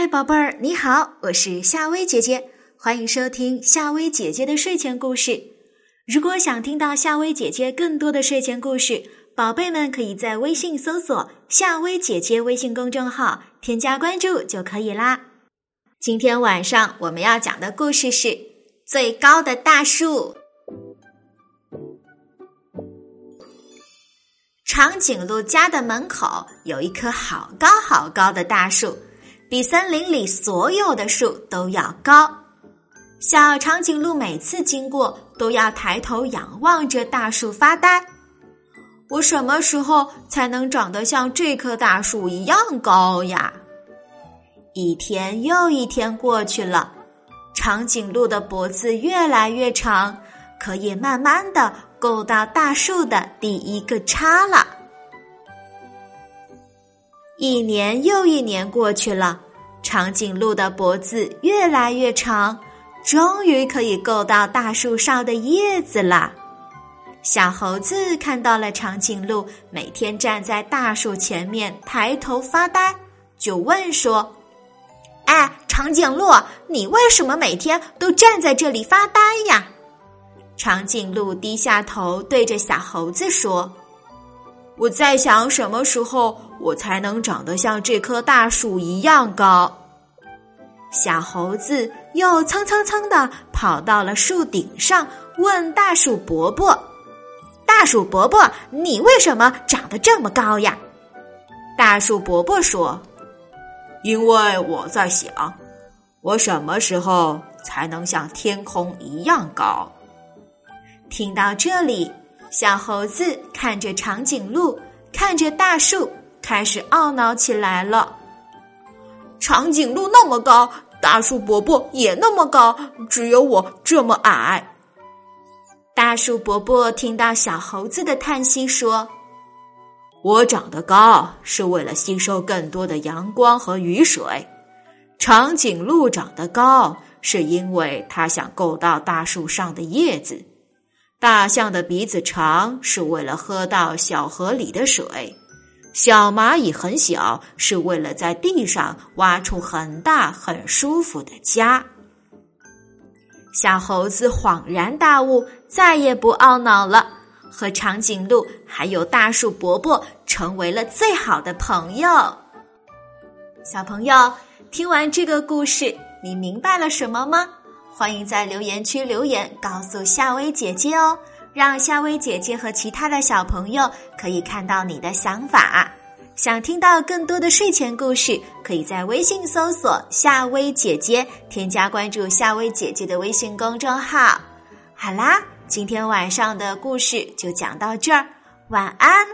嗨，宝贝儿，你好，我是夏薇姐姐，欢迎收听夏薇姐姐的睡前故事。如果想听到夏薇姐姐更多的睡前故事，宝贝们可以在微信搜索“夏薇姐姐”微信公众号，添加关注就可以啦。今天晚上我们要讲的故事是《最高的大树》。长颈鹿家的门口有一棵好高好高的大树。比森林里所有的树都要高。小长颈鹿每次经过都要抬头仰望着大树发呆。我什么时候才能长得像这棵大树一样高呀？一天又一天过去了，长颈鹿的脖子越来越长，可以慢慢的够到大树的第一个叉了。一年又一年过去了，长颈鹿的脖子越来越长，终于可以够到大树上的叶子了。小猴子看到了长颈鹿每天站在大树前面抬头发呆，就问说：“哎，长颈鹿，你为什么每天都站在这里发呆呀？”长颈鹿低下头对着小猴子说。我在想，什么时候我才能长得像这棵大树一样高？小猴子又蹭蹭蹭的跑到了树顶上，问大树伯伯：“大树伯伯，你为什么长得这么高呀？”大树伯伯说：“因为我在想，我什么时候才能像天空一样高？”听到这里。小猴子看着长颈鹿，看着大树，开始懊恼起来了。长颈鹿那么高，大树伯伯也那么高，只有我这么矮。大树伯伯听到小猴子的叹息，说：“我长得高是为了吸收更多的阳光和雨水，长颈鹿长得高是因为它想够到大树上的叶子。”大象的鼻子长是为了喝到小河里的水，小蚂蚁很小是为了在地上挖出很大很舒服的家。小猴子恍然大悟，再也不懊恼了，和长颈鹿还有大树伯伯成为了最好的朋友。小朋友，听完这个故事，你明白了什么吗？欢迎在留言区留言，告诉夏薇姐姐哦，让夏薇姐姐和其他的小朋友可以看到你的想法。想听到更多的睡前故事，可以在微信搜索“夏薇姐姐”，添加关注夏薇姐姐的微信公众号。好啦，今天晚上的故事就讲到这儿，晚安。